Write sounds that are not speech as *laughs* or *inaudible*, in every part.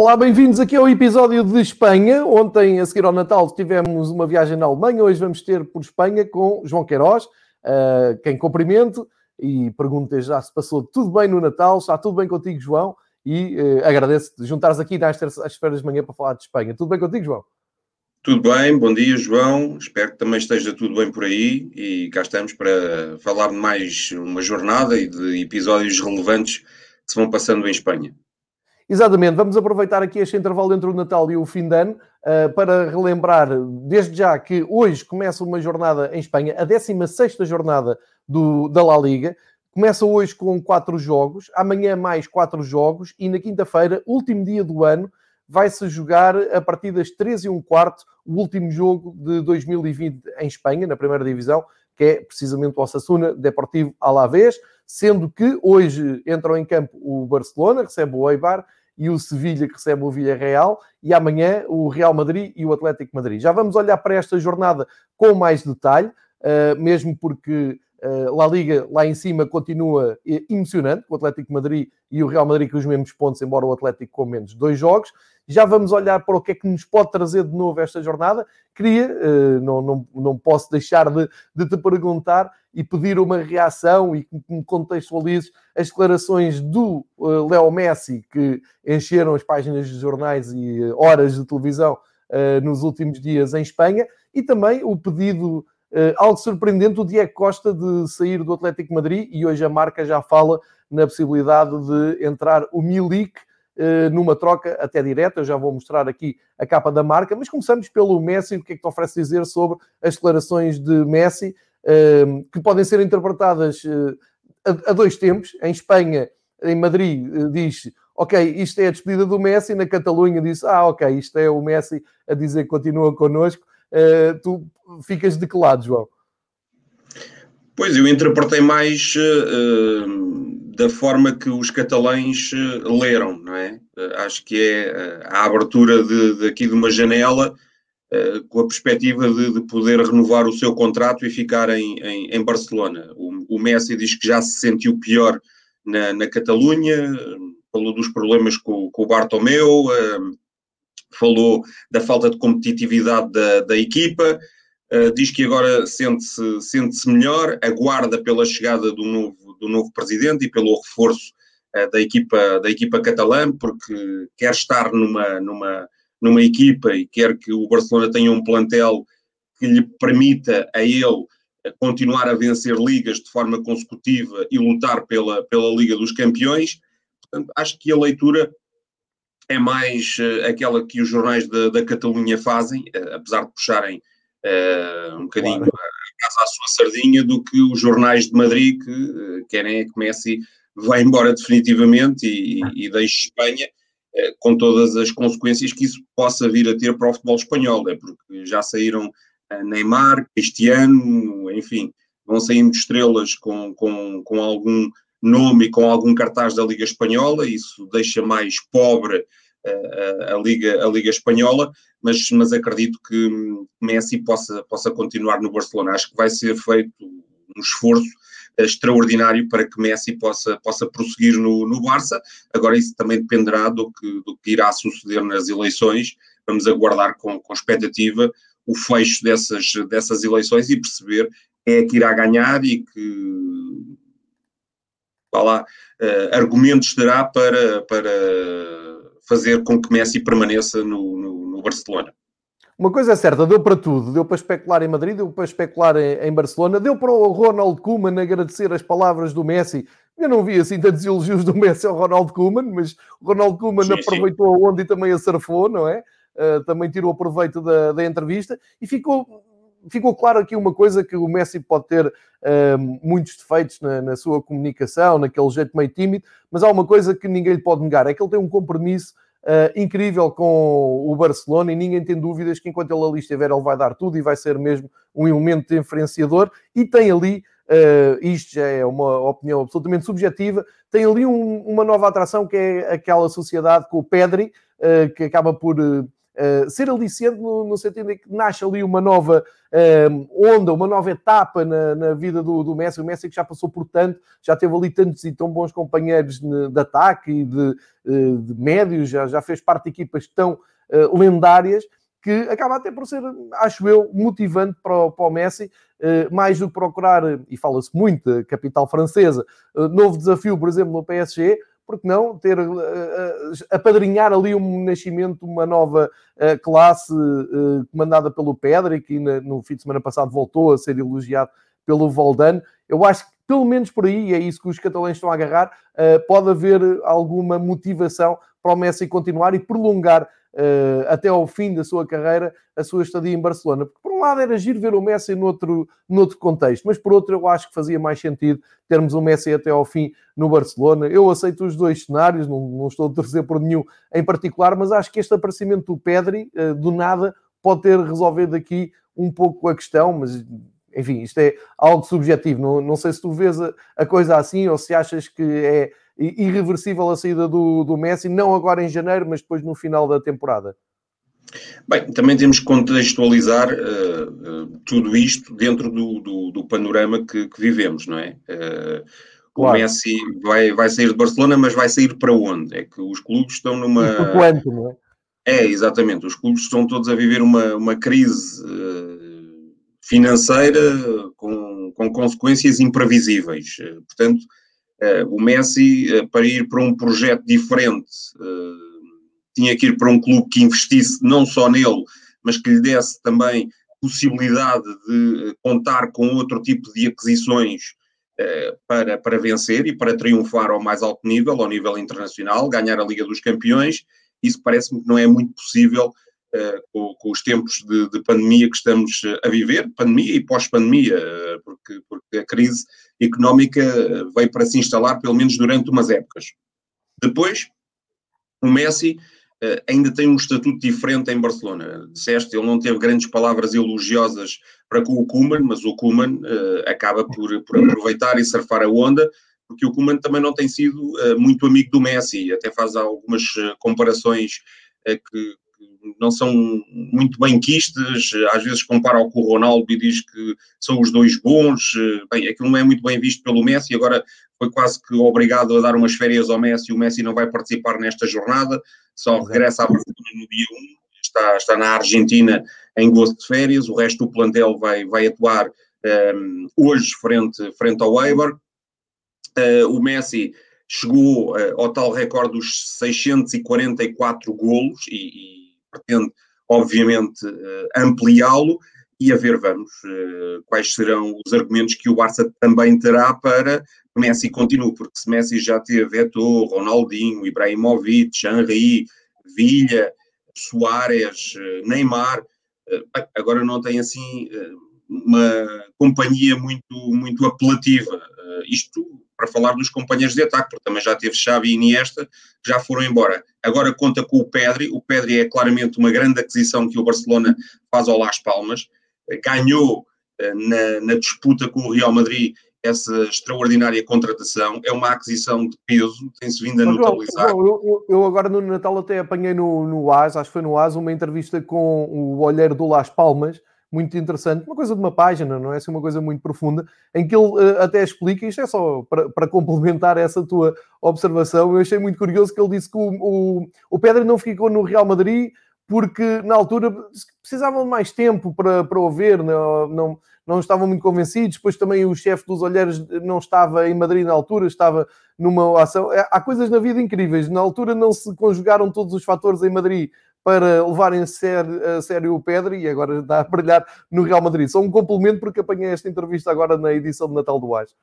Olá, bem-vindos aqui ao episódio de Espanha. Ontem, a seguir ao Natal, tivemos uma viagem na Alemanha. Hoje vamos ter por Espanha com João Queiroz, uh, quem cumprimento e pergunto já se passou tudo bem no Natal. Está tudo bem contigo, João? E uh, agradeço-te juntares aqui nas terças-feiras de manhã para falar de Espanha. Tudo bem contigo, João? Tudo bem, bom dia, João. Espero que também esteja tudo bem por aí e cá estamos para falar de mais uma jornada e de episódios relevantes que se vão passando em Espanha. Exatamente, vamos aproveitar aqui este intervalo entre o Natal e o fim de ano uh, para relembrar, desde já, que hoje começa uma jornada em Espanha, a 16 jornada do, da La Liga. Começa hoje com quatro jogos, amanhã mais quatro jogos e na quinta-feira, último dia do ano, vai-se jogar a partir das 13 e um quarto o último jogo de 2020 em Espanha, na primeira divisão, que é precisamente o Osasuna Deportivo Alavés, sendo que hoje entram em campo o Barcelona, recebe o Eibar, e o Sevilha que recebe o Villarreal e amanhã o Real Madrid e o Atlético Madrid. Já vamos olhar para esta jornada com mais detalhe, eh, mesmo porque La Liga lá em cima continua emocionante, o Atlético Madrid e o Real Madrid com os mesmos pontos, embora o Atlético com menos dois jogos. Já vamos olhar para o que é que nos pode trazer de novo esta jornada. Queria, uh, não, não, não posso deixar de, de te perguntar e pedir uma reação e que me contextualizes as declarações do Léo Messi, que encheram as páginas de jornais e horas de televisão nos últimos dias em Espanha, e também o pedido, algo surpreendente, o Diego Costa de sair do Atlético Madrid, e hoje a marca já fala na possibilidade de entrar o Milik numa troca até direta. Eu já vou mostrar aqui a capa da marca, mas começamos pelo Messi. O que é que te oferece dizer sobre as declarações de Messi? que podem ser interpretadas eh, a, dois tempos. Em Espanha, em Madrid, diz ok, isto é a despedida do Messi, na Catalunha diz, ah, ok, isto é o Messi a dizer continua connosco. Uh, tu ficas de que lado, João? Pois, eu interpretei mais uh, da forma que os catalães uh, leram, não é? acho que é a abertura de, de, aqui de uma janela eh, com a perspectiva de, de, poder renovar o seu contrato e ficar em, em, em Barcelona. O, o, Messi diz que já se sentiu pior na, na Catalunha, falou dos problemas com, com o Bartomeu, uh, falou da falta de competitividade da, da equipa, uh, diz que agora sente-se sente melhor, aguarda pela chegada do novo, do novo presidente e pelo reforço da, equipa, da equipa catalã, porque quer estar numa, numa numa equipa e quer que o Barcelona tenha um plantel que lhe permita a ele continuar a vencer ligas de forma consecutiva e lutar pela, pela Liga dos Campeões. Portanto, acho que a leitura é mais uh, aquela que os jornais da, da Catalunha fazem, uh, apesar de puxarem uh, um bocadinho claro. a casa à sua sardinha, do que os jornais de Madrid que querem é que Messi vá embora definitivamente e, e, e deixe Espanha eh, com todas as consequências que isso possa vir a ter para o futebol espanhol, é porque já saíram eh, Neymar, Cristiano, enfim, vão saindo estrelas com, com, com algum nome e com algum cartaz da Liga Espanhola, isso deixa mais pobre a, a, Liga, a Liga Espanhola, mas, mas acredito que Messi possa, possa continuar no Barcelona. Acho que vai ser feito um esforço extraordinário para que Messi possa, possa prosseguir no, no Barça. Agora, isso também dependerá do que, do que irá suceder nas eleições. Vamos aguardar com, com expectativa o fecho dessas, dessas eleições e perceber quem é que irá ganhar e que lá, uh, argumentos terá para, para fazer com que Messi permaneça no, no, no Barcelona. Uma coisa é certa, deu para tudo. Deu para especular em Madrid, deu para especular em, Barcelona, deu para o Ronald Koeman agradecer as palavras do Messi. Eu não vi assim tantos elogios do Messi ao Ronald Koeman, mas o Ronald Koeman sim, aproveitou sim. a onda e também a surfou, não é? Uh, também tirou proveito da, da entrevista e ficou ficou claro aqui uma coisa que o Messi pode ter uh, muitos defeitos na, na, sua comunicação, naquele jeito meio tímido, mas há uma coisa que ninguém lhe pode negar, é que ele tem um compromisso uh, incrível com o Barcelona e ninguém tem dúvidas que enquanto ele ali estiver, ele vai dar tudo e vai ser mesmo um elemento diferenciador. E tem ali, uh, isto já é uma opinião absolutamente subjetiva, tem ali um, uma nova atração que é aquela sociedade com o Pedri, uh, que acaba por uh, ser aliciante no, no, sentido em que nasce ali uma nova uh, onda, uma nova etapa na, na vida do, do, Messi. O Messi que já passou por tanto, já teve ali tantos e tão bons companheiros de, ataque e de, uh, de médios, já, já fez parte de equipas tão lendárias que acaba até por ser, acho eu, motivante para o, para o Messi, mais do que procurar, e fala-se muito capital francesa, novo desafio, por exemplo, no PSG, porque não ter uh, apadrinhar ali um nascimento, uma nova uh, classe comandada pelo Pedri, que no fim de semana passado voltou a ser elogiado pelo Voldano. Eu acho que pelo menos por aí, é isso que os catalães estão a agarrar, pode haver alguma motivação para o Messi continuar e prolongar uh, até ao fim da sua carreira a sua estadia em Barcelona. Porque por um lado era giro ver o Messi noutro, noutro contexto, mas por outro eu acho que fazia mais sentido termos o Messi até ao fim no Barcelona. Eu aceito os dois cenários, não, não estou a torcer por nenhum em particular, mas acho que este aparecimento do Pedri, uh, do nada, pode ter resolvido aqui um pouco a questão, mas enfim, isto é algo subjetivo. Não, não sei se tu vês a, a, coisa assim ou se achas que é irreversível a saída do, do Messi, não agora em janeiro, mas depois no final da temporada? Bem, também temos que contextualizar uh, uh, tudo isto dentro do, do, do panorama que, que, vivemos, não é? Uh, claro. O Messi vai, vai sair de Barcelona, mas vai sair para onde? É que os clubes estão numa. E quanto, não é? É, exatamente. Os clubes estão todos a viver uma, uma crise financeira com, com consequências imprevisíveis. Portanto, o Messi, uh, para ir para um projeto diferente, uh, tinha que ir para um clube que investisse não só nele, mas que lhe desse também possibilidade de contar com outro tipo de aquisições para, para vencer e para triunfar ao mais alto nível, ao nível internacional, ganhar a Liga dos Campeões. Isso parece-me que não é muito possível com, com, os tempos de, de, pandemia que estamos a viver, pandemia e pós-pandemia, porque, porque a crise económica veio para se instalar, pelo menos durante umas épocas. Depois, o Messi uh, ainda tem um estatuto diferente em Barcelona. Disseste, ele não teve grandes palavras elogiosas para com o Koeman, mas o Koeman uh, acaba por, por aproveitar e surfar a onda, porque o Koeman também não tem sido uh, muito amigo do Messi, até faz algumas comparações que, não são muito bem quistas, às vezes compara com o Ronaldo e diz que são os dois bons, bem, aquilo não é muito bem visto pelo Messi, agora foi quase que obrigado a dar umas férias ao Messi, o Messi não vai participar nesta jornada, só regressa à Barcelona no dia 1, está, está na Argentina em gozo de férias, o resto do plantel vai, vai atuar um, ehm, hoje frente, frente ao Weber, uh, o Messi chegou uh, ao tal recorde dos 644 golos e, e pretende, obviamente, eh, ampliá-lo e a ver, vamos, eh, quais serão os argumentos que o Barça também terá para Messi continue, porque se Messi já teve Eto'o, Ronaldinho, Ibrahimovic, Henry, Villa, Soares, eh, Neymar, agora não tem assim uma companhia muito, muito apelativa. Isto para falar dos companheiros de ataque, porque também já teve Xavi e Iniesta, que já foram embora. Agora conta com o Pedri, o Pedri é claramente uma grande aquisição que o Barcelona faz ao Las Palmas, ganhou eh, na, na disputa com o Real Madrid essa extraordinária contratação, é uma aquisição de peso, tem-se vindo a notabilizar. Eu, eu, eu, agora no Natal até apanhei no, no AS, acho que foi no AS, uma entrevista com o olheiro do Las Palmas, muito interessante, uma coisa de uma página, não é assim uma coisa muito profunda, em que ele uh, até explica, isto é só para, para, complementar essa tua observação, eu achei muito curioso que ele disse que o, o, o Pedro não ficou no Real Madrid porque na altura precisavam de mais tempo para, para o ver, não, não, não estavam muito convencidos, depois também o chefe dos olheiros não estava em Madrid na altura, estava numa ação. Há coisas na vida incríveis, na altura não se conjugaram todos os fatores em Madrid para levarem a sério, a sério o Pedro e agora está a brilhar no Real Madrid. Só um complemento porque apanhei esta entrevista agora na edição de Natal do AS.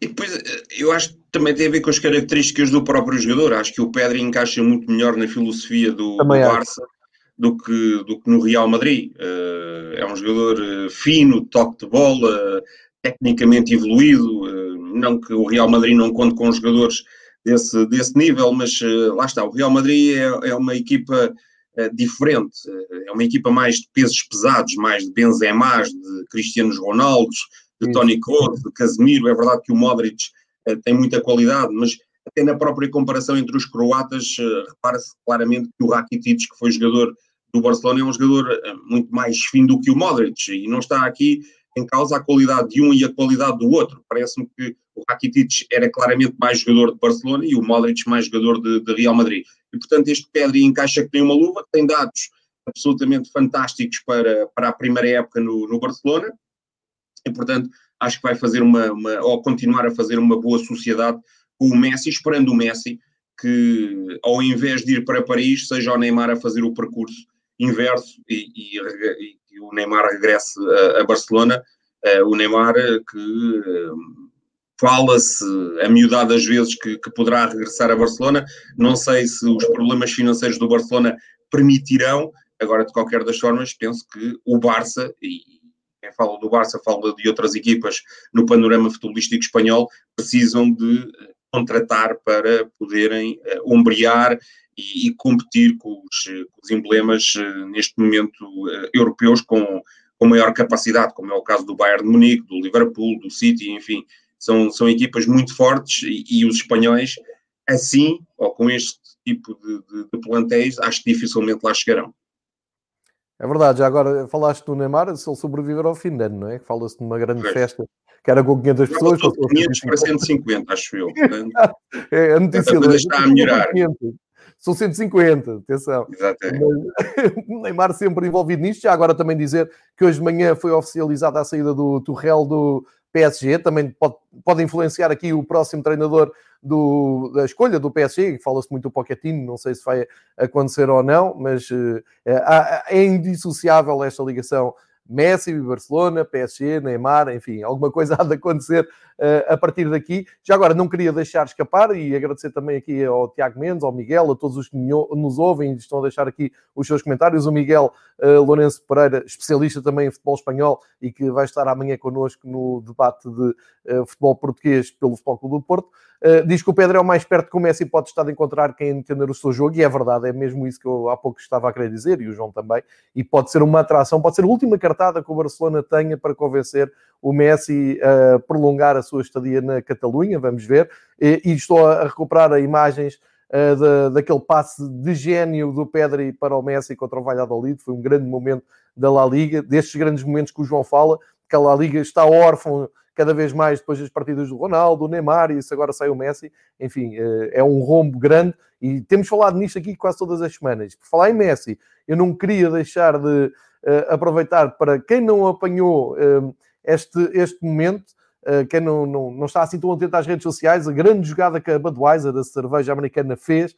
E depois, eh, eu acho que também tem a ver com as características do próprio jogador. Acho que o Pedro encaixa muito melhor na filosofia do, do Barça do que, do que no Real Madrid. Uh, é um jogador uh, fino, toque de bola, tecnicamente evoluído. não que o Real Madrid não conte com jogadores desse, desse nível, mas lá está. O Real Madrid é, é uma equipa eh, diferente. É uma equipa mais de pesos pesados, mais de Benzema, de Cristianos Ronaldos, de Tony Kroos, de Casemiro. É verdade que o Modric uh, tem muita qualidade, mas até na própria comparação entre os croatas, uh, repara-se claramente que o Rakitic, que foi jogador do Barcelona é um jogador eh, muito mais fino do que o Modric e não está aqui em causa a qualidade de um e a qualidade do outro. Parece-me que o Rakitic era claramente mais jogador de Barcelona e o Modric mais jogador de, de Real Madrid. E, portanto, este Pedri encaixa que tem uma luva, tem dados absolutamente fantásticos para, para a primeira época no, no Barcelona e, portanto, acho que vai fazer uma, uma, ou continuar a fazer uma boa sociedade com o Messi, esperando o Messi que, ao invés de ir para Paris, seja o Neymar a fazer o percurso inverso e, e, e o Neymar regresse a, a Barcelona. Uh, o Neymar que uh, fala-se a miudade das vezes que, que, poderá regressar a Barcelona. Não sei se os problemas financeiros do Barcelona permitirão. Agora, de qualquer das formas, penso que o Barça, e quem fala do Barça fala de outras equipas no panorama futebolístico espanhol, precisam de contratar para poderem uh, ombrear e, e competir com os, com os emblemas, uh, neste momento, uh, europeus com, com maior capacidade, como é o caso do Bayern de Munique, do Liverpool, do City, enfim, são, são equipas muito fortes e, e os espanhóis, assim, ou com este tipo de, de, de plantéis, acho que dificilmente lá chegarão. É verdade, já agora falaste do Neymar, se ele sobreviver ao fim de ano, não é? Fala-se de uma grande pois. festa que era com 500 pessoas. 500 para 150, acho eu. *laughs* é, a notícia a está a melhorar. *laughs* São 150, atenção. Exatamente. *laughs* o Neymar sempre envolvido nisto. Já agora também dizer que hoje de manhã foi oficializada a saída do Turrell do PSG. Também pode, pode influenciar aqui o próximo treinador do, da escolha do PSG. Fala-se muito do Pochettino, não sei se vai acontecer ou não, mas é, é indissociável esta ligação Messi, Barcelona, PSG, Neymar, enfim, alguma coisa *laughs* há de acontecer uh, a partir daqui. Já agora, não queria deixar escapar e agradecer também aqui ao Tiago Mendes, ao Miguel, a todos os que nos ouvem e estão a deixar aqui os seus comentários. O Miguel uh, Lourenço Pereira, especialista também em futebol espanhol e que vai estar amanhã connosco no debate de uh, futebol português pelo Futebol Clube do Porto. Uh, diz que o Pedro é o mais perto que o Messi pode estar de encontrar quem entender o seu jogo, e é verdade, é mesmo isso que eu há pouco estava a querer dizer, e o João também, e pode ser uma atração, pode ser a última que o Barcelona tenha para convencer o Messi a prolongar a sua estadia na Catalunha, vamos ver, e, e estou a recuperar imagens uh, daquele passe de gênio do Pedri para o Messi contra o Valladolid, foi um grande momento da La Liga, destes grandes momentos que o João fala, que a La Liga está órfã cada vez mais depois das partidas do Ronaldo, do Neymar, e isso agora sai o Messi. Enfim, eh, é um rombo grande e temos falado nisto aqui quase todas as semanas. Por falar em Messi, eu não queria deixar de aproveitar para quem não apanhou uh, este, este momento, uh, quem não, não, não está assim tão atento às redes sociais, a grande jogada que a Budweiser, a cerveja americana, fez.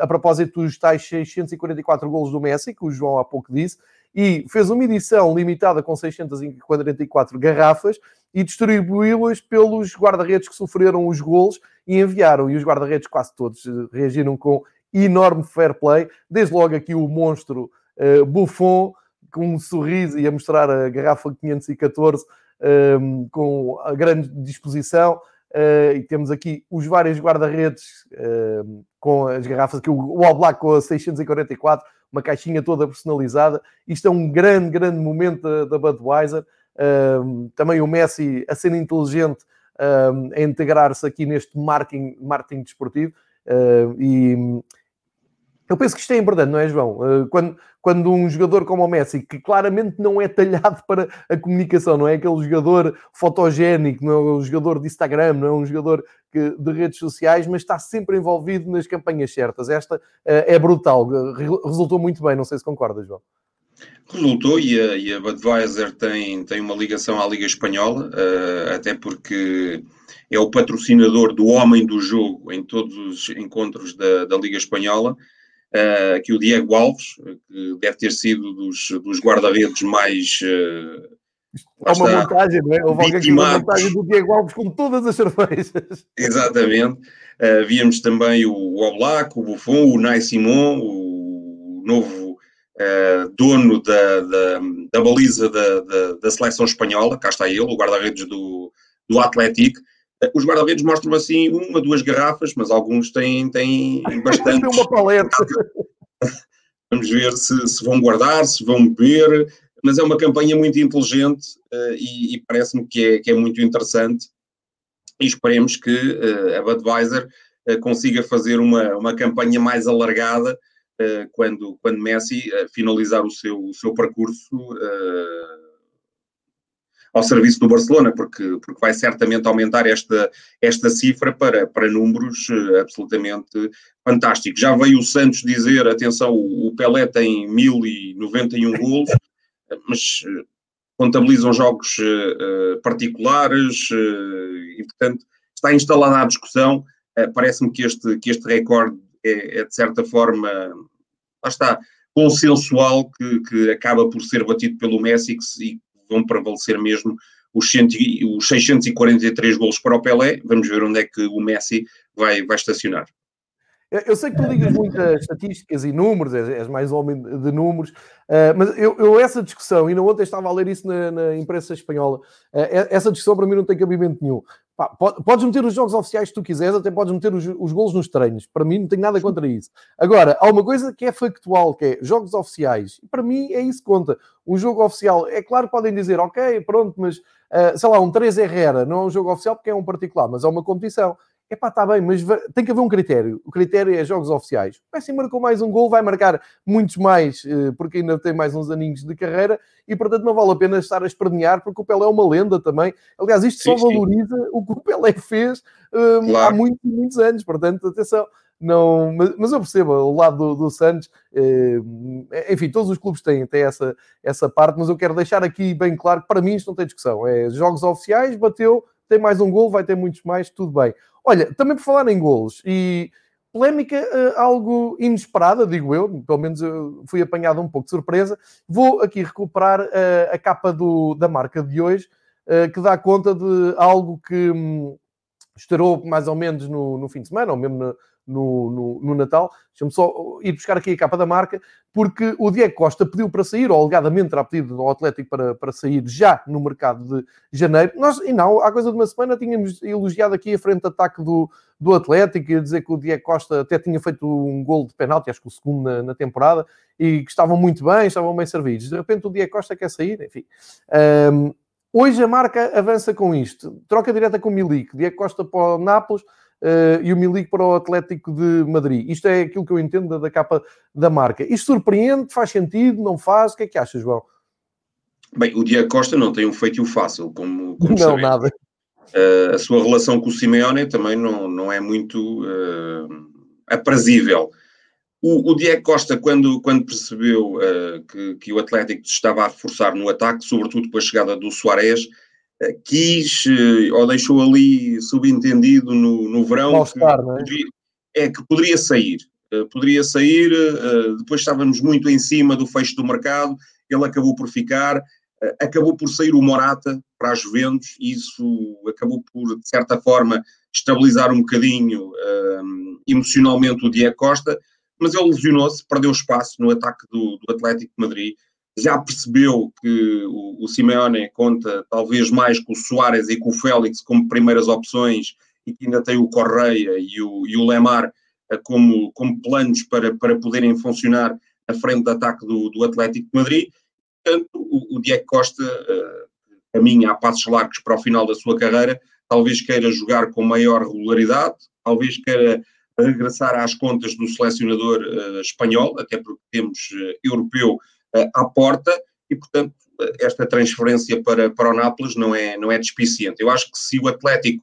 a propósito dos tais 644 golos do Messi, que o João há pouco disse, e fez uma edição limitada com 644 garrafas e distribuiu-as pelos guarda-redes que sofreram os golos e enviaram. E os guarda-redes, quase todos, eh, reagiram com enorme fair play. Desde logo aqui o monstro uh, Buffon, com um sorriso e a mostrar a garrafa 514 um, ehm, com a grande disposição. Uh, e temos aqui os vários guarda-redes uh, com as garrafas, aqui o, All Black com a 644, uma caixinha toda personalizada. Isto é um grande, grande momento da, Budweiser. Uh, também o Messi a ser inteligente a integrar-se aqui neste marketing, marketing desportivo. E eu penso que isto é importante, não é, João? Uh, quando, quando um jogador como o Messi, que claramente não é talhado para a comunicação, não é aquele jogador fotogénico, não é um jogador de Instagram, não é um jogador que, de redes sociais, mas está sempre envolvido nas campanhas certas. Esta uh, é brutal, resultou muito bem, não sei se concorda, João. Resultou e a, e a Budweiser tem, tem uma ligação à Liga Espanhola, uh, até porque é o patrocinador do homem do jogo em todos os encontros da, da Liga Espanhola, uh, que o Diego Alves, que deve ter sido dos, dos guarda-redes mais. Uh, Há uma montagem, não é? Houve aqui uma montagem do Diego Alves com todas as cervejas. *laughs* Exatamente. Uh, víamos também o, o Oblak, o Buffon, o Nai Simon, o novo Uh, dono da, da, da baliza da, da, da, seleção espanhola, cá está ele, o guarda-redes do, do Atlético. Uh, os guarda-redes mostram assim uma, duas garrafas, mas alguns têm, têm bastante. Tem uma paleta. *laughs* Vamos ver se, se, vão guardar, se vão beber, mas é uma campanha muito inteligente uh, e, e parece-me que é, que é muito interessante. E esperemos que a Budweiser consiga fazer uma, uma campanha mais alargada quando, quando Messi finalizar o seu, o seu percurso ao serviço do Barcelona, porque, porque vai certamente aumentar esta, esta cifra para, para números uh, absolutamente fantásticos. Já veio o Santos dizer, atenção, o, Pelé tem 1091 *laughs* golos, mas uh, contabilizam jogos uh, particulares e, portanto, está instalada a discussão. Parece-me que este, que este recorde é, é, de certa forma, lá está, consensual, que, que acaba por ser batido pelo Messi e vão prevalecer mesmo os, os 643 golos para o Pelé. Vamos ver onde é que o Messi vai, vai estacionar. Eu sei que tu ligas muitas estatísticas e números, és, mais homem de números, uh, mas eu, eu, essa discussão, e não ontem estava a ler isso na, na imprensa espanhola, uh, essa discussão para mim não tem cabimento nenhum. Pá, podes meter os jogos oficiais que tu quiseres, até podes meter os, os golos nos treinos. Para mim não tenho nada contra isso. Agora, há uma coisa que é factual, que é jogos oficiais. Para mim é isso que conta. Um jogo oficial, é claro que podem dizer, ok, pronto, mas uh, sei lá, um 3 Herrera não é um jogo oficial porque é um particular, mas é uma competição. Epá, está bem, mas tem que haver um critério. O critério é jogos oficiais. O Messi marcou mais um gol, vai marcar muitos mais, eh, porque ainda tem mais uns aninhos de carreira, e portanto não vale a pena estar a espernear, porque o Pelé é uma lenda também. Aliás, isto sim, só valoriza sim. o que o Pelé fez um, claro. há muitos, muitos anos. Portanto, atenção, não, mas, mas eu percebo o lado do, do Santos, eh, enfim, todos os clubes têm, têm essa, essa parte, mas eu quero deixar aqui bem claro que para mim isto não tem discussão. É jogos oficiais, bateu, tem mais um gol, vai ter muitos mais, tudo bem. Olha, também por falar em golos e polémica uh, algo inesperada, digo eu, pelo menos eu fui apanhado um pouco de surpresa. Vou aqui recuperar uh, a capa do, da marca de hoje, que dá conta de algo que um, estourou mais ou menos no, no fim de semana, ou mesmo no, no, no, Natal. Deixa-me só ir buscar aqui a capa da marca, porque o Diego Costa pediu para sair, ou alegadamente terá pedido ao Atlético para, para sair já no mercado de janeiro. Nós, e não, há coisa de uma semana tínhamos elogiado aqui a frente de ataque do, do Atlético e a dizer que o Diego Costa até tinha feito um gol de penalti, acho que o segundo na, na temporada, e que estavam muito bem, estavam bem servidos. De repente o Diego Costa quer sair, enfim. Um, hoje a marca avança com isto. Troca direta com o Milik. Diego Costa para o Nápoles, uh, e o Milik para o Atlético de Madrid. Isto é aquilo que eu entendo da, da, capa da marca. Isto surpreende? Faz sentido? Não faz? O que é que achas, João? Bem, o Diego Costa não tem um feitio fácil, como, como Não, sabemos. nada. Uh, a sua relação com o Simeone também não, não é muito uh, aprazível. O, o Diego Costa, quando, quando percebeu uh, que, que o Atlético estava a reforçar no ataque, sobretudo com a chegada do Soares, quis eh, ou deixou ali subentendido no, no verão que, é? Poderia, é que poderia sair. Eh, poderia sair, depois estávamos muito em cima do fecho do mercado, ele acabou por ficar, acabou por sair o Morata para as Juventus, e isso acabou por, de certa forma, estabilizar um bocadinho um, emocionalmente o Diego Costa, mas ele lesionou-se, perdeu espaço no ataque do, do Atlético de Madrid, já percebeu que o, o Simeone conta talvez mais com o Soares e com o Félix como primeiras opções e que ainda tem o Correia e o, e o Lemar eh, como, como planos para, para poderem funcionar na frente de ataque do, do Atlético de Madrid. Portanto, o, o Diego Costa uh, caminha a passos largos para o final da sua carreira, talvez queira jogar com maior regularidade, talvez queira regressar às contas do selecionador uh, espanhol, até porque temos uh, europeu à porta e, portanto, esta transferência para, para o Nápoles não é, não é despiciente. Eu acho que se o Atlético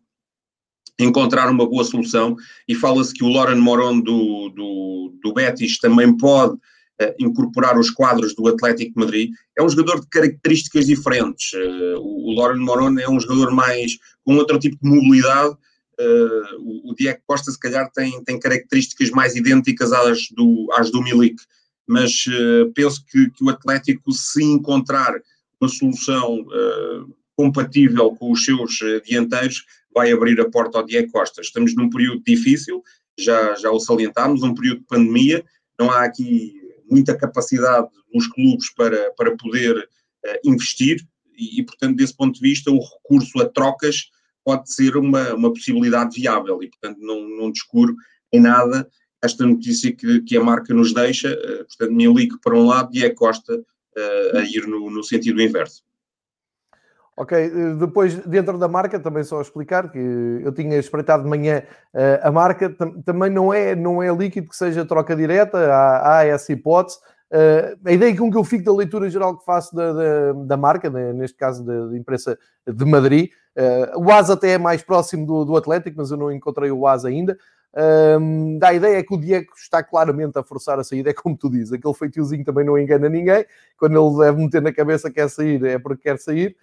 encontrar uma boa solução, e fala-se que o Lauren Moron do, do, do Betis também pode uh, incorporar os quadros do Atlético de Madrid, é um jogador de características diferentes. Uh, o, o Lauren Moron é um jogador mais com outro tipo de mobilidade. Uh, o, o Diego Costa, se calhar, tem, tem características mais idênticas às do, às do Milik mas uh, penso que, que, o Atlético, se encontrar uma solução uh, compatível com os seus uh, dianteiros, vai abrir a porta ao Diego Costa. Estamos num período difícil, já, já o salientámos, um período de pandemia, não há aqui muita capacidade dos clubes para, para poder investir e, e, portanto, desse ponto de vista, o recurso a trocas pode ser uma, uma possibilidade viável e, portanto, não, não descuro em nada esta notícia que, que a marca nos deixa, uh, portanto, Milik para um lado e a Costa uh, a ir no, no, sentido inverso. Ok, eh, depois dentro da marca, também só explicar que eu tinha espreitado de manhã a marca, tam também não é, não é líquido que seja troca direta, há, há essa hipótese. A ideia com que eu fico da leitura geral que faço da, da, da marca, né, neste caso da, da, imprensa de Madrid, o AS até é mais próximo do, do Atlético, mas eu não encontrei o AS ainda. Um, dá a ideia que o Diego está claramente a forçar a saída, é como tu dizes, aquele feitiozinho também não engana ninguém, quando ele deve meter na cabeça que quer sair, é porque quer sair.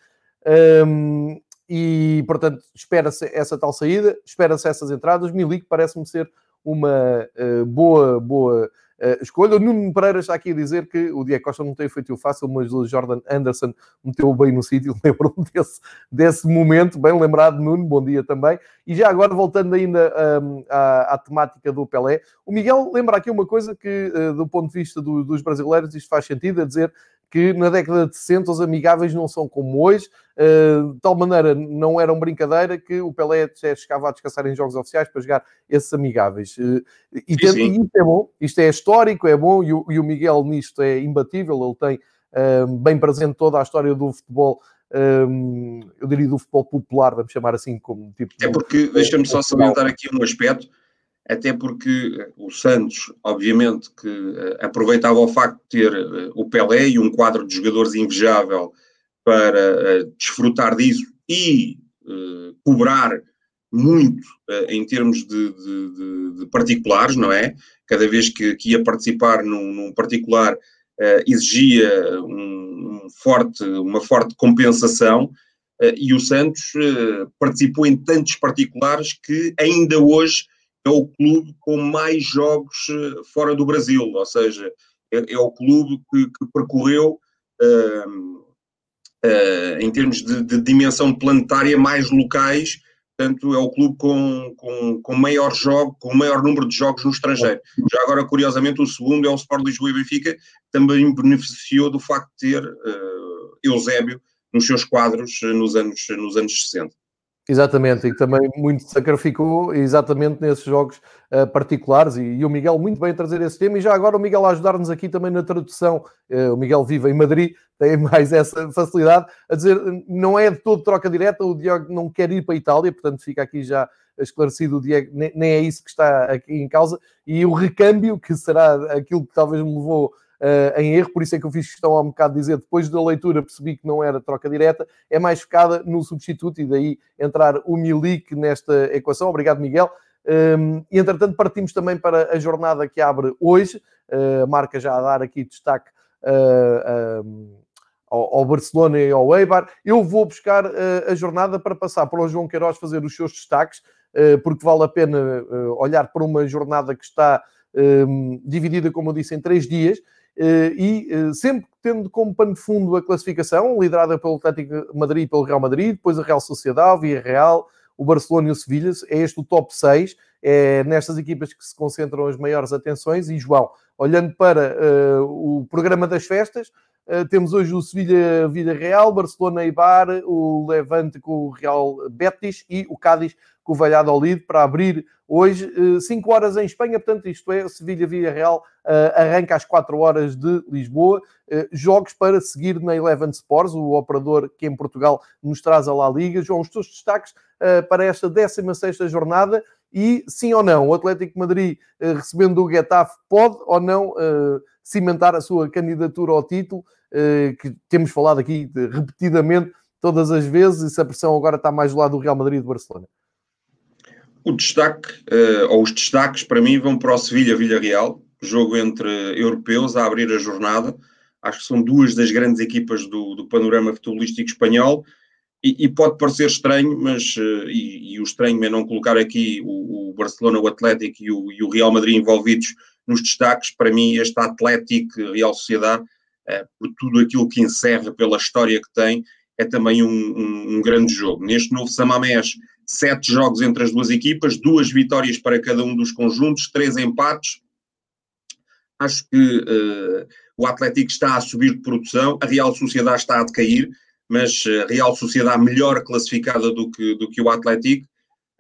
Um, e, portanto, espera-se essa tal saída, espera-se essas entradas. Milik parece-me ser uma uh, boa, boa uh, escolha. O Nuno Pereira está aqui a dizer que o Diego Costa não tem feito fácil, mas o Jordan Anderson meteu bem no sítio. *laughs* Lembro-me desse, desse momento, bem lembrado, Nuno, bom dia também. E já agora, voltando ainda um, à, à, temática do Pelé, o Miguel lembra aqui uma coisa que, uh, do ponto de vista do, dos brasileiros, isto faz sentido, a dizer que na década de 60 os amigáveis não são como hoje, uh, de tal maneira não eram brincadeira que o Pelé chegava a descansar em jogos oficiais para jogar esses amigáveis. Uh, e, sim, sim. isto é bom, isto é histórico, é bom, e o, Miguel nisto é imbatível, ele tem uh, bem presente toda a história do futebol eu diria do futebol popular, vamos chamar assim como tipo. É porque, deixa-me só salientar aqui um aspecto, até porque o Santos, obviamente, que uh, aproveitava o facto de ter uh, o Pelé e um quadro de jogadores invejável para desfrutar disso e cobrar muito em termos de, de, de, de, particulares, não é? Cada vez que, que ia participar num, num particular exigia um, um forte, uma forte compensação e o Santos participou em tantos particulares que ainda hoje é o clube com mais jogos eh, fora do Brasil, ou seja, é, é o clube que, que percorreu, uh, uh, em termos de, de, dimensão planetária, mais locais, portanto, é o clube com, com, com maior jogo, com maior número de jogos no estrangeiro. Já agora, curiosamente, o segundo é o Sport Lisboa e Benfica, que também beneficiou do facto de ter uh, Eusébio nos seus quadros nos anos, nos anos 60. Exatamente, e que também muito sacrificou exatamente nesses jogos uh, particulares, e, e, o Miguel muito bem a trazer esse tema, e já agora o Miguel a ajudar-nos aqui também na tradução, uh, o Miguel vive em Madrid, *laughs* tem mais essa facilidade, a dizer, não é de todo troca direta, o Diogo não quer ir para a Itália, portanto fica aqui já esclarecido, o Diego, nem, nem é isso que está aqui em causa, e o recâmbio, que será aquilo que talvez me levou uh, em erro, por isso é que eu fiz questão há um bocado de dizer, depois da leitura percebi que não era troca direta, é mais focada no substituto e daí entrar o Milik nesta equação. Obrigado, Miguel. Um, ehm, e entretanto, partimos também para a jornada que abre hoje, uh, marca já a dar aqui destaque uh, um, ao, Barcelona e ao Eibar. Eu vou buscar uh, a jornada para passar para o João Queiroz fazer os seus destaques, porque vale a pena olhar para uma jornada que está um, dividida, como eu disse, em três dias. Eh, e eh, sempre tendo como pano de fundo a classificação, liderada pelo Atlético Madrid e pelo Real Madrid, depois a Real Sociedade, Via Real, o Barcelona e o Sevilha, é este o top 6, é nestas equipas que se concentram as maiores atenções, e João, olhando para uh, o programa das festas, temos hoje o Sevilha Vila Real, Barcelona e Bar, o Levante com o Real Betis e o Cádiz com o Valladolid para abrir hoje 5 uh, horas em Espanha, portanto isto é, Sevilha Vila Real arranca às 4 horas de Lisboa, jogos para seguir na Eleven Sports, o operador que em Portugal nos traz a La Liga. João, os teus destaques para esta 16ª jornada, e sim ou não, o Atlético Madrid, recebendo o Getafe, pode ou não cimentar a sua candidatura ao título, uh, que temos falado aqui repetidamente todas as vezes, e se a pressão agora está mais do lado do Real Madrid e do Barcelona. O destaque, ou os destaques para mim, vão para o Sevilha-Villarreal, jogo entre europeus a abrir a jornada. Acho que são duas das grandes equipas do, do panorama futebolístico espanhol e, e, pode parecer estranho, mas uh, e, e, o estranho é não colocar aqui o, o Barcelona, o Atlético e o, e o, Real Madrid envolvidos nos destaques. Para mim, este Atlético Real Sociedade, uh, por tudo aquilo que encerra, pela história que tem, é também um, um, um, grande jogo. Neste novo Samamés, sete jogos entre as duas equipas, duas vitórias para cada um dos conjuntos, três empates. Acho que uh, o Atlético está a subir de produção, a Real Sociedade está a decair mas a eh, Real Sociedade melhor classificada do que, do que o Atlético.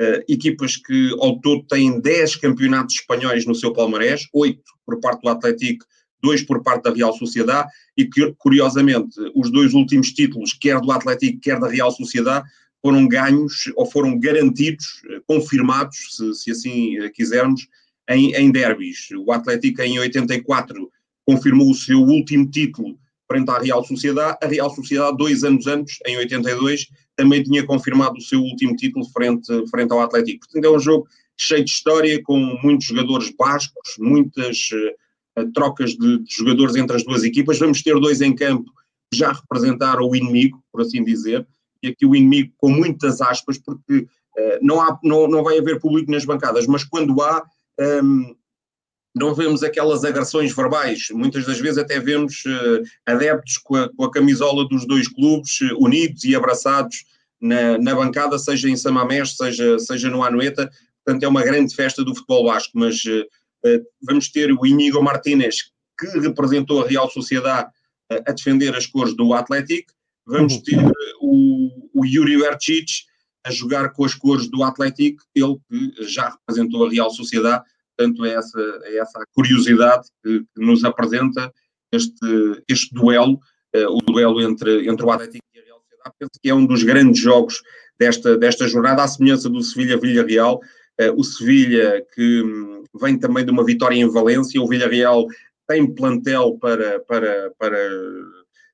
Uh, equipas que ao todo têm 10 campeonatos espanhóis no seu palmarés, 8 por parte do Atlético, dois por parte da Real Sociedade, e que, curiosamente, os dois últimos títulos, quer do Atlético, quer da Real Sociedade, foram ganhos ou foram garantidos, eh, confirmados, se, se assim eh, quisermos, em, em derbys. O Atlético, em 84, confirmou o seu último título frente à Real Sociedade. A Real Sociedade, dois anos antes, em 82, também tinha confirmado o seu último título frente, frente ao Atlético. Portanto, é um jogo cheio de história, com muitos jogadores bascos, muitas uh, trocas de, de, jogadores entre as duas equipas. Vamos ter dois em campo que já representaram o inimigo, por assim dizer, e aqui o inimigo com muitas aspas, porque uh, não, há, não, não vai haver público nas bancadas, mas quando há, um, ehm, não vemos aquelas agressões verbais, muitas das vezes até vemos uh, adeptos com a, com a, camisola dos dois clubes uh, unidos e abraçados na, na, bancada, seja em Samamés, seja, seja no Anoeta, portanto é uma grande festa do futebol basco, mas uh, vamos ter o Inigo Martínez, que representou a Real Sociedade a defender as cores do Atlético, vamos uhum. ter o, o Yuri Bercic a jogar com as cores do Atlético, ele que já representou a Real Sociedade, Portanto, é essa, é essa curiosidade que, que nos apresenta este, este duelo, uh, o duelo entre, entre o Atlético e a Real Sociedade. Penso que é um dos grandes jogos desta, desta jornada, à semelhança do Sevilha-Villarreal. Uh, o Sevilha, que um, vem também de uma vitória em Valência, o Villarreal tem plantel para, para, para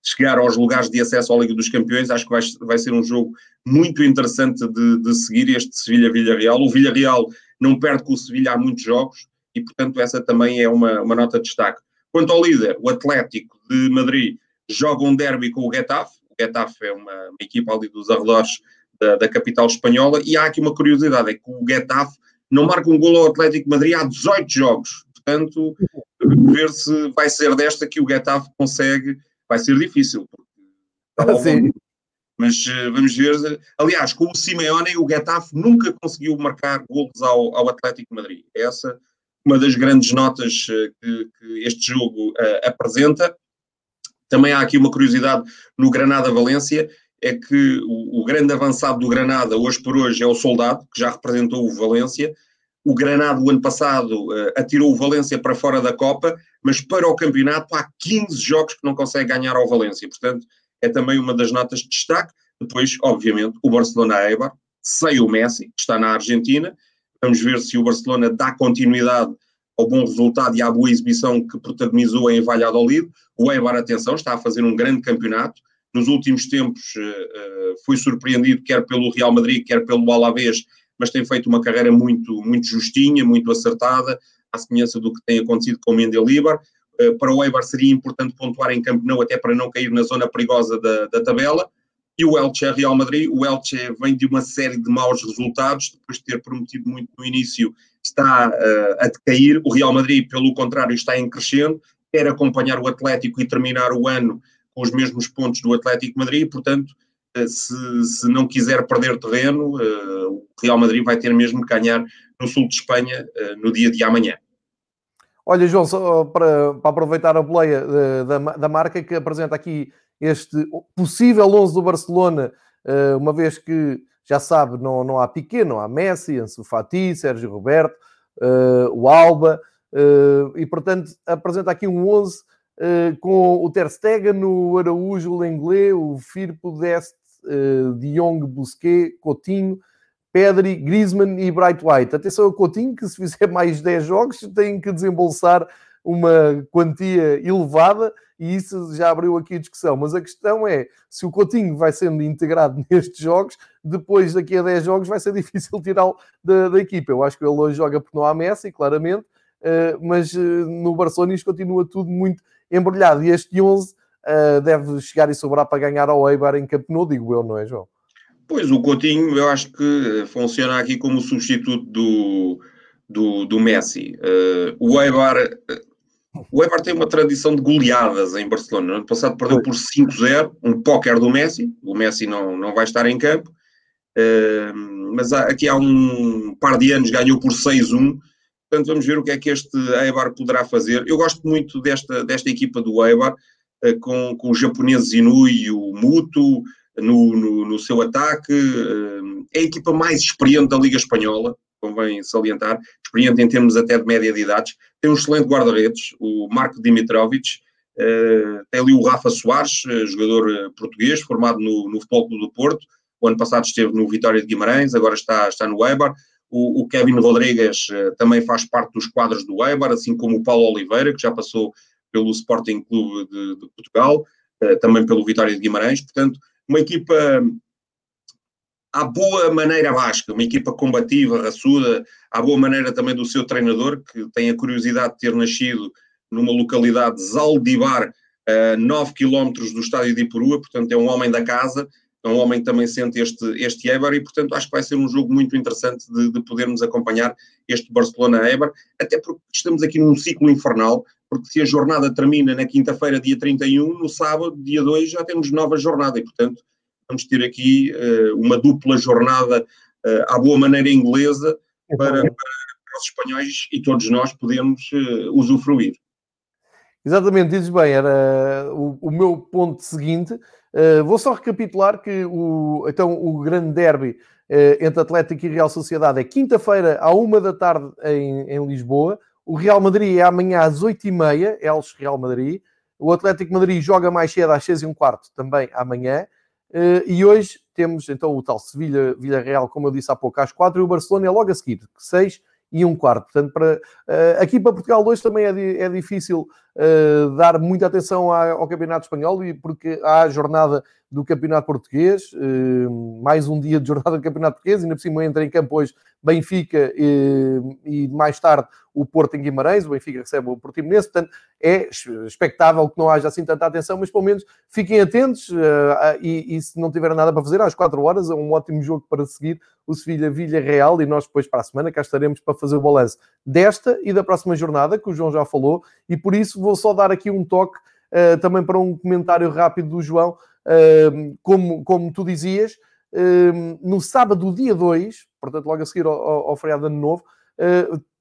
chegar aos lugares de acesso à Liga dos Campeões. Acho que vai, vai ser um jogo muito interessante de, de seguir este Sevilha-Villarreal. O Villarreal não perde com o Sevilha há muitos jogos e, portanto, essa também é uma, uma nota de destaque. Quanto ao líder, o Atlético de Madrid joga um derby com o Getafe. O Getafe é uma, uma equipa ali dos arredores da, da, capital espanhola e há aqui uma curiosidade, é que o Getafe não marca um gol ao Atlético de Madrid há 18 jogos. Portanto, ver se vai ser desta que o Getafe consegue, vai ser difícil. Porque, Sim. Mas uh, vamos ver. Aliás, com o Simeone, o Getafe nunca conseguiu marcar golos ao, ao Atlético Madrid. Essa uma das grandes notas uh, que, que, este jogo uh, apresenta. Também há aqui uma curiosidade no Granada-Valência, é que o, o, grande avançado do Granada, hoje por hoje, é o Soldado, que já representou o Valência. O Granada, o ano passado, atirou o Valência para fora da Copa, mas para o campeonato há 15 jogos que não consegue ganhar ao Valência. Portanto, é também uma das notas de destaque. Depois, obviamente, o Barcelona-Eibar, sem o Messi, que está na Argentina. Vamos ver se o Barcelona dá continuidade ao bom resultado e à boa exibição que protagonizou em Valladolid. O Eibar, atenção, está a fazer um grande campeonato. Nos últimos tempos uh, foi surpreendido quer pelo Real Madrid, quer pelo Alavés, mas tem feito uma carreira muito, muito justinha, muito acertada, à semelhança do que tem acontecido com o Mendelibar. Eh, para o Eibar seria importante pontuar em Camp Nou, até para não cair na zona perigosa da, da tabela. E o Elche Real Madrid. O Elche vem de uma série de maus resultados, depois de ter prometido muito no início, está uh, a decair. O Real Madrid, pelo contrário, está em crescendo, quer acompanhar o Atlético e terminar o ano com os mesmos pontos do Atlético Madrid, portanto, uh, se, se, não quiser perder terreno, uh, o Real Madrid vai ter mesmo que ganhar no sul de Espanha no dia de amanhã. Olha, João, só para, para aproveitar a boleia eh, da, da marca que apresenta aqui este possível 11 do Barcelona, eh, uma vez que já sabe, não, não há Piquet, não há Messi, Ansu Fati, Sérgio Roberto, uh, o Alba, e portanto apresenta aqui um 11 uh, com o Ter Stegen, o Araújo, o Lenglet, o Firpo, Dest, uh, De Jong, Busquet, Coutinho, Pedri, Griezmann e Bright White. Atenção ao Coutinho, que se fizer mais 10 jogos tem que desembolsar uma quantia elevada e isso já abriu aqui a discussão. Mas a questão é, se o Coutinho vai sendo integrado *laughs* nestes jogos, depois daqui a 10 jogos vai ser *laughs* difícil tirá-lo da, da, equipa. Eu acho que ele hoje joga porque não há Messi, claramente, uh, mas uh, no Barcelona isto continua tudo muito embrulhado e este 11 uh, eh, deve chegar e sobrar para ganhar ao Eibar em Camp Nou, digo eu, não é, João? Pois, o Coutinho eu acho que funciona aqui como substituto do, do, do Messi. Uh, o Eibar... O Eibar tem uma tradição de goleadas em Barcelona. No ano passado perdeu por 5-0, um póquer do Messi. O Messi não, não vai estar em campo. Uh, mas há, aqui há um par de anos ganhou por 6-1. Portanto, vamos ver o que é que este Eibar poderá fazer. Eu gosto muito desta, desta equipa do Eibar, uh, com, com os japoneses Inui, o Muto, no, no, no seu ataque. Eh, é a equipa mais experiente da Liga Espanhola, convém salientar, experiente em termos até de média de idades, tem um excelente guarda-redes, o Marco Dimitrovic, uh, tem ali o Rafa Soares, uh, jogador português, formado no, no Futebol Clube do Porto, o ano passado esteve no Vitória de Guimarães, agora está, está no Eibar, o, o Kevin Rodrigues também faz parte dos quadros do Eibar, assim como o Paulo Oliveira, que já passou pelo Sporting Clube de, de Portugal, também pelo Vitória de Guimarães, portanto, uma equipa à boa maneira basca, uma equipa combativa, raçuda, à boa maneira também do seu treinador, que tem a curiosidade de ter nascido numa localidade Zaldibar, a 9 km do estádio de Ipurua, portanto é um homem da casa, é um homem que também sente este, este Eibar e, portanto, acho que vai ser um jogo muito interessante de, de podermos acompanhar este Barcelona-Eibar, até porque estamos aqui num ciclo infernal, porque se a jornada termina na quinta-feira, dia 31, no sábado, dia 2, já temos nova jornada e, portanto, vamos ter aqui uh, uma dupla jornada uh, à boa maneira inglesa para, para, os espanhóis e todos nós podemos uh, usufruir. Exatamente, dizes bem, era o, o meu ponto seguinte. vou só recapitular que o, então, o grande derby entre Atlético e Real Sociedade é quinta-feira à uma da tarde em, em Lisboa. O Real Madrid é amanhã às oito e meia, Elche Real Madrid. O Atlético Madrid joga mais cedo às seis e um quarto, também amanhã. Uh, e hoje temos então o tal Sevilha, Vila Real, como eu disse há pouco, às quatro, e o Barcelona é logo a seguir, seis e um quarto. Portanto, para, uh, aqui para Portugal hoje também é, é difícil uh, dar muita atenção ao Campeonato Espanhol, e porque há a jornada do Campeonato Português, mais um dia de jornada do Campeonato Português, ainda por cima entra em campo hoje Benfica e, e mais tarde o Porto em Guimarães, o Benfica recebe o Portimonense, portanto é expectável que não haja assim tanta atenção, mas pelo menos fiquem atentos e, e, se não tiver nada para fazer, às 4 horas é um ótimo jogo para seguir o Sevilha Vilha Real e nós depois para a semana cá estaremos para fazer o balanço desta e da próxima jornada, que o João já falou, e por isso vou só dar aqui um toque uh, também para um comentário rápido do João, uh, como, como tu dizias, no sábado, dia 2, portanto logo a seguir ao, ao, ao feriado de ano novo,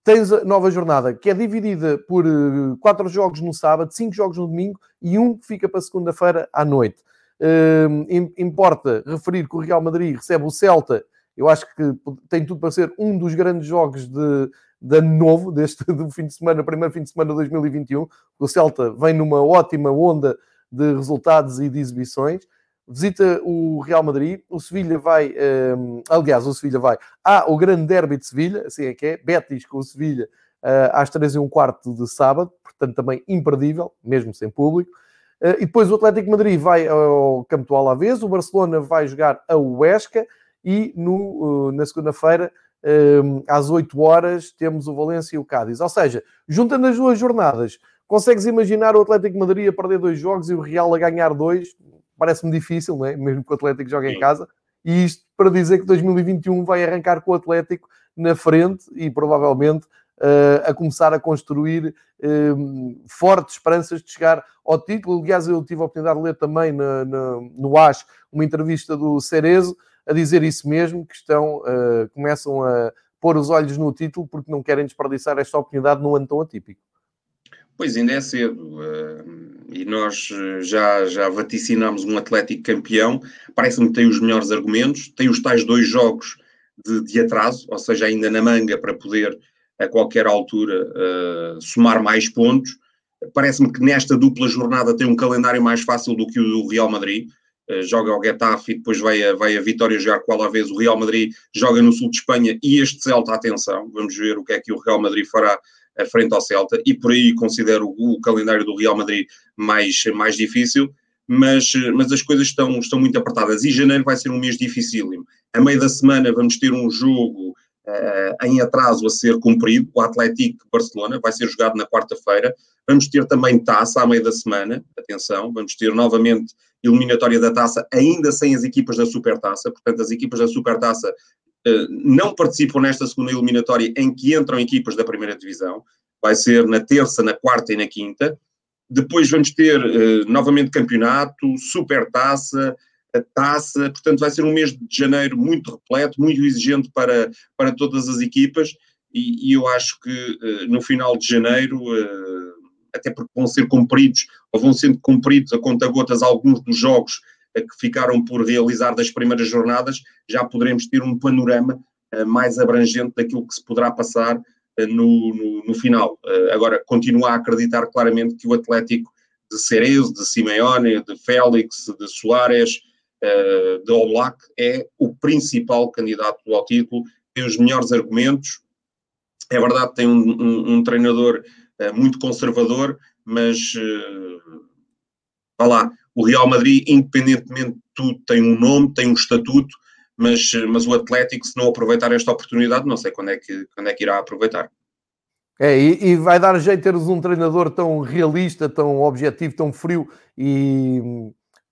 tens a nova jornada que é dividida por uh, quatro jogos no sábado, cinco jogos no domingo e um que fica para segunda-feira à noite. Uh, importa referir que o Real Madrid recebe o Celta, eu acho que tem tudo para ser um dos grandes jogos de, de ano novo, deste *laughs* do fim de semana, primeiro fim de semana de 2021. O Celta vem numa ótima onda de resultados e de exibições. Visita o Real Madrid, o Sevilha vai, um, ehm, aliás, o Sevilha vai. Ah, o grande derby de Sevilha, assim é que é, Betis com o Sevilha uh, às 3 e um quarto de sábado, portanto também imperdível, mesmo sem público. Uh, e depois o Atlético Madrid vai ao Campo do Alavés, o Barcelona vai jogar a Huesca. E no, uh, na segunda-feira, às 8 horas, temos o Valência e o Cádiz. Ou seja, juntando as duas jornadas, consegues imaginar o Atlético Madrid a perder dois jogos e o Real a ganhar dois? parece-me difícil, não é? mesmo que o Atlético jogue em casa. E isto para dizer que 2021 vai arrancar com o Atlético na frente e provavelmente uh, a começar a construir fortes esperanças de chegar ao título. Aliás, eu tive a oportunidade de ler também na, na, no AS uma entrevista do Cerezo a dizer isso mesmo, que estão, uh, começam a pôr os olhos no título porque não querem desperdiçar esta oportunidade num ano tão atípico. Pois ainda é cedo. Uh e nós eh, já, já vaticinamos um Atlético campeão, parece-me que tem os melhores argumentos, tem os tais dois jogos de, de atraso, ou seja, ainda na manga para poder a qualquer altura uh, somar mais pontos. Parece-me que nesta dupla jornada tem um calendário mais fácil do que o do Real Madrid. Uh, joga ao Getafe e depois vai a, vai a Vitória jogar com a vez. O Real Madrid joga no sul de Espanha e este Celta, atenção, vamos ver o que é que o Real Madrid fará frente ao Celta, e por aí considero o, calendário do Real Madrid mais, mais difícil, mas, mas as coisas estão, estão muito apertadas. E janeiro vai ser um mês dificílimo. A meio da semana vamos ter um jogo uh, em atraso a ser cumprido, o Atlético Barcelona, vai ser jogado na quarta-feira. Vamos ter também taça à meio da semana, atenção, vamos ter novamente eliminatória da taça, ainda sem as equipas da Supertaça, portanto, as equipas da Supertaça eh, não participam nesta segunda eliminatória em que entram equipas da primeira divisão. Vai ser na terça, na quarta e na quinta. Depois vamos ter uh, novamente campeonato, supertaça, a taça. Portanto, vai ser um mês de janeiro muito repleto, muito exigente para, para todas as equipas. E, e eu acho que uh, no final de janeiro, uh, até porque vão ser cumpridos, ou vão sendo cumpridos a conta-gotas alguns dos jogos que ficaram por realizar das primeiras jornadas, já poderemos ter um panorama mais abrangente daquilo que se poderá passar no, no, no, final. agora, continuo a acreditar claramente que o Atlético de Cerezo, de Simeone, de Félix, de Soares, de Oblak é o principal candidato ao título, tem os melhores argumentos. É verdade, tem um, um, um treinador muito conservador, mas vá lá, o Real Madrid, independentemente de tudo, tem um nome, tem um estatuto, mas, mas o Atlético, se não aproveitar esta oportunidade, não sei quando é que, quando é que irá aproveitar. É, e, e vai dar jeito teres um treinador tão realista, tão objetivo, tão frio e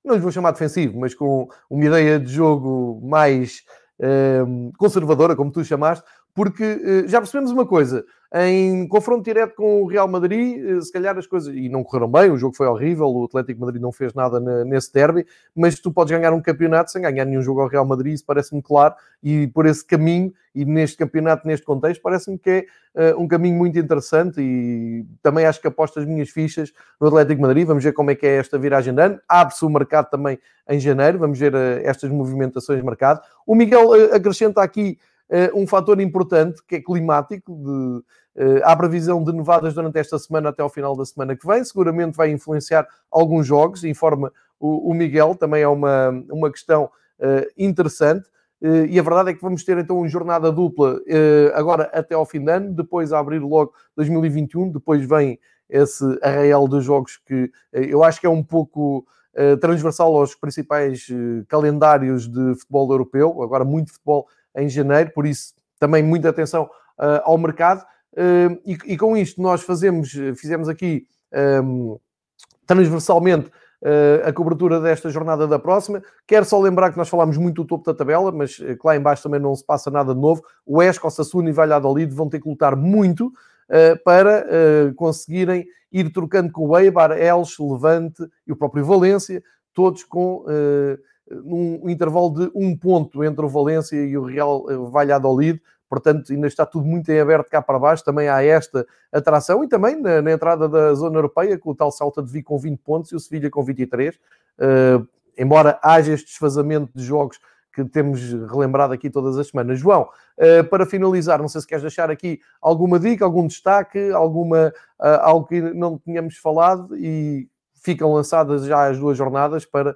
não lhe vou chamar defensivo, mas com uma ideia de jogo mais eh, conservadora, como tu chamaste, porque eh, já percebemos uma coisa: em confronto direto com o Real Madrid, eh, se calhar as coisas, e não correram bem, o jogo foi horrível, o Atlético Madrid não fez nada nesse derby, mas tu podes ganhar um campeonato sem ganhar nenhum jogo ao Real Madrid, isso parece-me claro, e por esse caminho, e neste campeonato, neste contexto, parece-me que é uh, um caminho muito interessante e também acho que aposto as minhas fichas no Atlético Madrid, vamos ver como é que é esta viragem de ano, abre-se o mercado também em janeiro, vamos ver estas movimentações de mercado. O Miguel acrescenta aqui um fator importante, que é climático, de há previsão de nevadas durante esta semana até ao final da semana que vem, seguramente vai influenciar alguns jogos, informa o, o Miguel, também é uma, uma questão uh, interessante. E a verdade é que vamos ter então uma jornada dupla agora até ao fim de ano, depois a abrir logo 2021, depois vem esse arraial de jogos que eu acho que é um pouco transversal aos principais calendários de futebol europeu, agora muito futebol em janeiro, por isso também muita atenção ao mercado. Uh, e, e, com isto nós fazemos, fizemos aqui um, transversalmente uh, a cobertura desta jornada da próxima. Quero só lembrar que nós falámos muito do topo da tabela, mas uh, que lá embaixo também não se passa nada de novo. O Esco, Sassuna e Valladolid vão ter que lutar muito uh, para conseguirem ir trocando com o Eibar, Elche, Levante e o próprio Valência, todos com um intervalo de um ponto entre o Valência e o Real Valladolid. Portanto ainda está tudo muito em aberto cá para baixo, também há esta atração e também na, na entrada da zona europeia, com o tal Salta de Vigo com 20 pontos e o Sevilha com 23, uh, eh, embora haja este desfazamento de jogos que temos relembrado aqui todas as semanas. João, uh, para finalizar, não sei se queres deixar aqui alguma dica, algum destaque, alguma, algo que não tínhamos falado e ficam lançadas já as duas jornadas para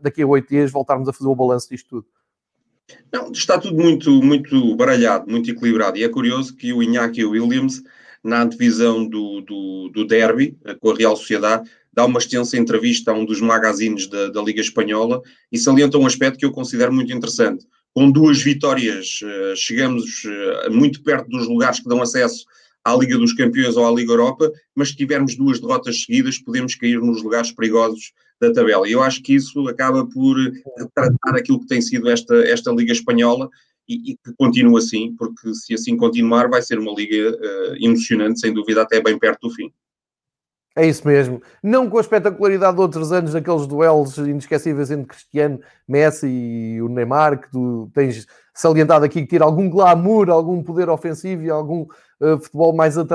daqui a oito dias voltarmos a fazer o balanço disto tudo. Não, está tudo muito, muito baralhado, muito equilibrado. E é curioso que o Iñaki Williams, na antevisão do, do, do derby eh, com a Real Sociedade, dá uma extensa entrevista a um dos magazines da, da Liga Espanhola e salienta um aspecto que eu considero muito interessante. Com duas vitórias, eh, chegamos eh, muito perto dos lugares que dão acesso à Liga dos Campeões ou à Liga Europa, mas se tivermos duas derrotas seguidas, podemos cair nos lugares perigosos da tabela. E eu acho que isso acaba por tratar aquilo que tem sido esta, esta Liga Espanhola e, e que continua assim, porque se assim continuar, vai ser uma liga uh, emocionante, sem dúvida, até bem perto do fim. É isso mesmo. Não com a espetacularidade de outros anos, daqueles duelos inesquecíveis entre Cristiano, Messi e o Neymar, que tu tens salientado aqui, que tira algum glamour, algum poder ofensivo e algum uh, futebol mais uh,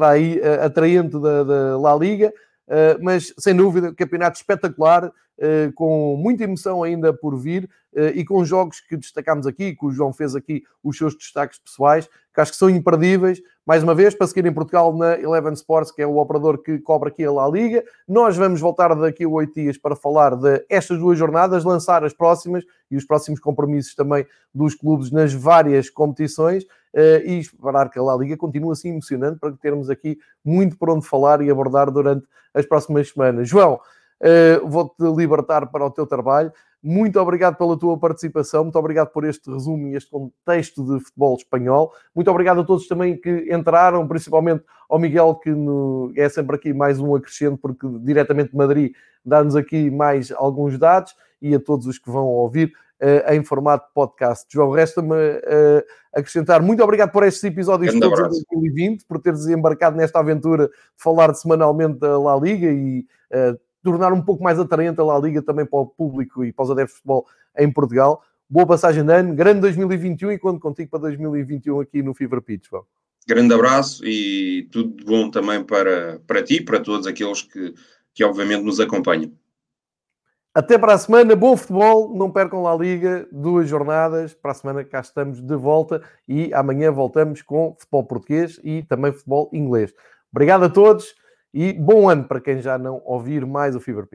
atraente da, da La Liga. Uh, mas sem dúvida, campeonato espetacular, uh, com muita emoção ainda por vir uh, e com jogos que destacamos aqui, que o João fez aqui os seus destaques pessoais, que acho que são imperdíveis. Mais uma vez, para seguir em Portugal na Eleven Sports, que é o operador que cobra aqui a La Liga. Nós vamos voltar daqui a oito dias para falar destas duas jornadas, lançar as próximas e os próximos compromissos também dos clubes nas várias competições. Uh, e esperar que a La Liga continue assim emocionante para termos aqui muito por onde falar e abordar durante as próximas semanas. João, uh, vou-te libertar para o teu trabalho. Muito obrigado pela tua participação, muito obrigado por este resumo e este contexto de futebol espanhol. Muito obrigado a todos também que entraram, principalmente ao Miguel, que no, é sempre aqui mais um acrescente, porque diretamente de Madrid dá-nos aqui mais alguns dados, e a todos os que vão ouvir uh, em formato podcast. João, resta-me uh, acrescentar muito obrigado por estes episódios Grande todos em 2020, por teres embarcado nesta aventura de falar semanalmente da La Liga e uh, tornar um pouco mais atraente a La Liga também para o público e para os adeptos de futebol em Portugal. Boa passagem de ano, grande 2021 e conto contigo para 2021 aqui no Fever Pitch, Grande abraço e tudo de bom também para, para ti e para todos aqueles que, que obviamente nos acompanham. Até para a semana, bom futebol, não percam lá a Liga, duas jornadas, para a semana cá estamos de volta e amanhã voltamos com futebol português e também futebol inglês. Obrigado a todos. E bom ano para quem já não ouvir mais o Fever Pitch.